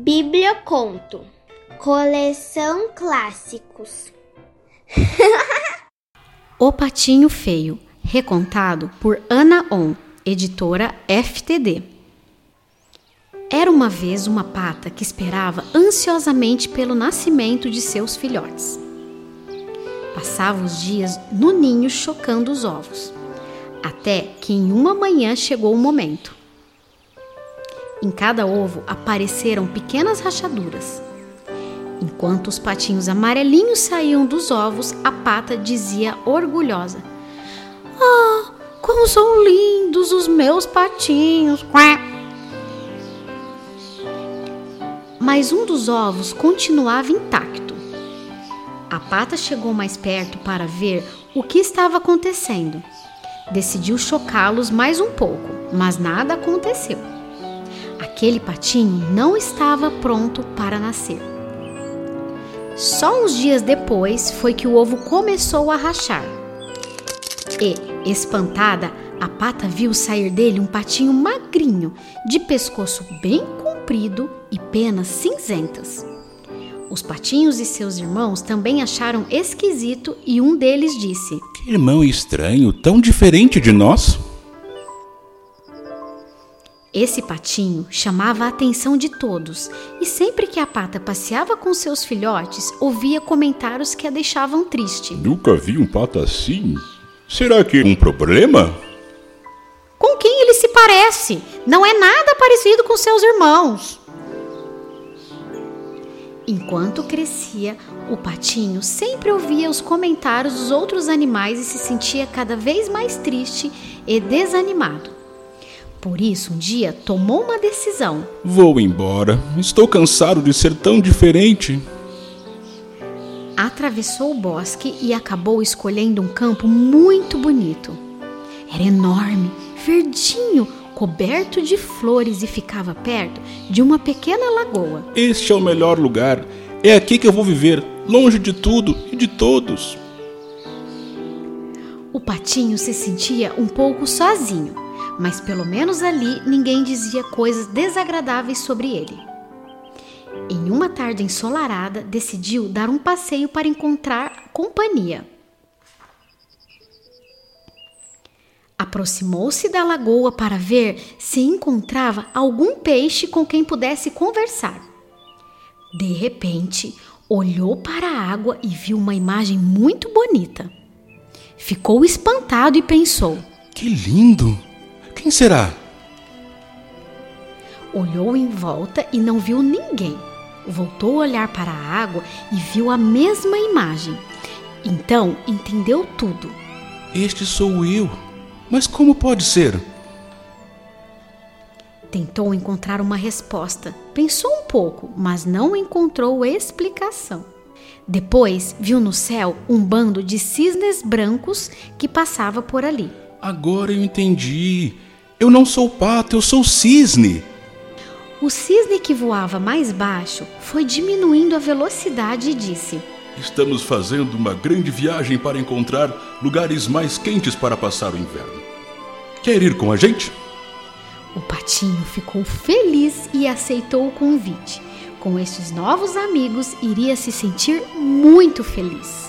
Biblioconto Coleção Clássicos O Patinho Feio, recontado por Ana On, editora FTD. Era uma vez uma pata que esperava ansiosamente pelo nascimento de seus filhotes. Passava os dias no ninho chocando os ovos, até que em uma manhã chegou o momento. Em cada ovo apareceram pequenas rachaduras. Enquanto os patinhos amarelinhos saíam dos ovos, a pata dizia orgulhosa: Ah, como são lindos os meus patinhos! Mas um dos ovos continuava intacto. A pata chegou mais perto para ver o que estava acontecendo. Decidiu chocá-los mais um pouco, mas nada aconteceu. Aquele patinho não estava pronto para nascer. Só uns dias depois foi que o ovo começou a rachar. E, espantada, a pata viu sair dele um patinho magrinho, de pescoço bem comprido e penas cinzentas. Os patinhos e seus irmãos também acharam esquisito e um deles disse: Que irmão estranho, tão diferente de nós. Esse patinho chamava a atenção de todos e sempre que a pata passeava com seus filhotes, ouvia comentários que a deixavam triste. Nunca vi um pato assim. Será que é um problema? Com quem ele se parece? Não é nada parecido com seus irmãos. Enquanto crescia, o patinho sempre ouvia os comentários dos outros animais e se sentia cada vez mais triste e desanimado. Por isso, um dia tomou uma decisão. Vou embora. Estou cansado de ser tão diferente. Atravessou o bosque e acabou escolhendo um campo muito bonito. Era enorme, verdinho, coberto de flores e ficava perto de uma pequena lagoa. Este é o melhor lugar. É aqui que eu vou viver, longe de tudo e de todos. O patinho se sentia um pouco sozinho, mas pelo menos ali ninguém dizia coisas desagradáveis sobre ele. Em uma tarde ensolarada, decidiu dar um passeio para encontrar companhia. Aproximou-se da lagoa para ver se encontrava algum peixe com quem pudesse conversar. De repente, olhou para a água e viu uma imagem muito bonita. Ficou espantado e pensou: Que lindo! Quem será? Olhou em volta e não viu ninguém. Voltou a olhar para a água e viu a mesma imagem. Então entendeu tudo. Este sou eu. Mas como pode ser? Tentou encontrar uma resposta. Pensou um pouco, mas não encontrou explicação. Depois viu no céu um bando de cisnes brancos que passava por ali. Agora eu entendi. Eu não sou pato, eu sou cisne. O cisne que voava mais baixo foi diminuindo a velocidade e disse: Estamos fazendo uma grande viagem para encontrar lugares mais quentes para passar o inverno. Quer ir com a gente? O patinho ficou feliz e aceitou o convite. Com estes novos amigos, iria se sentir muito feliz.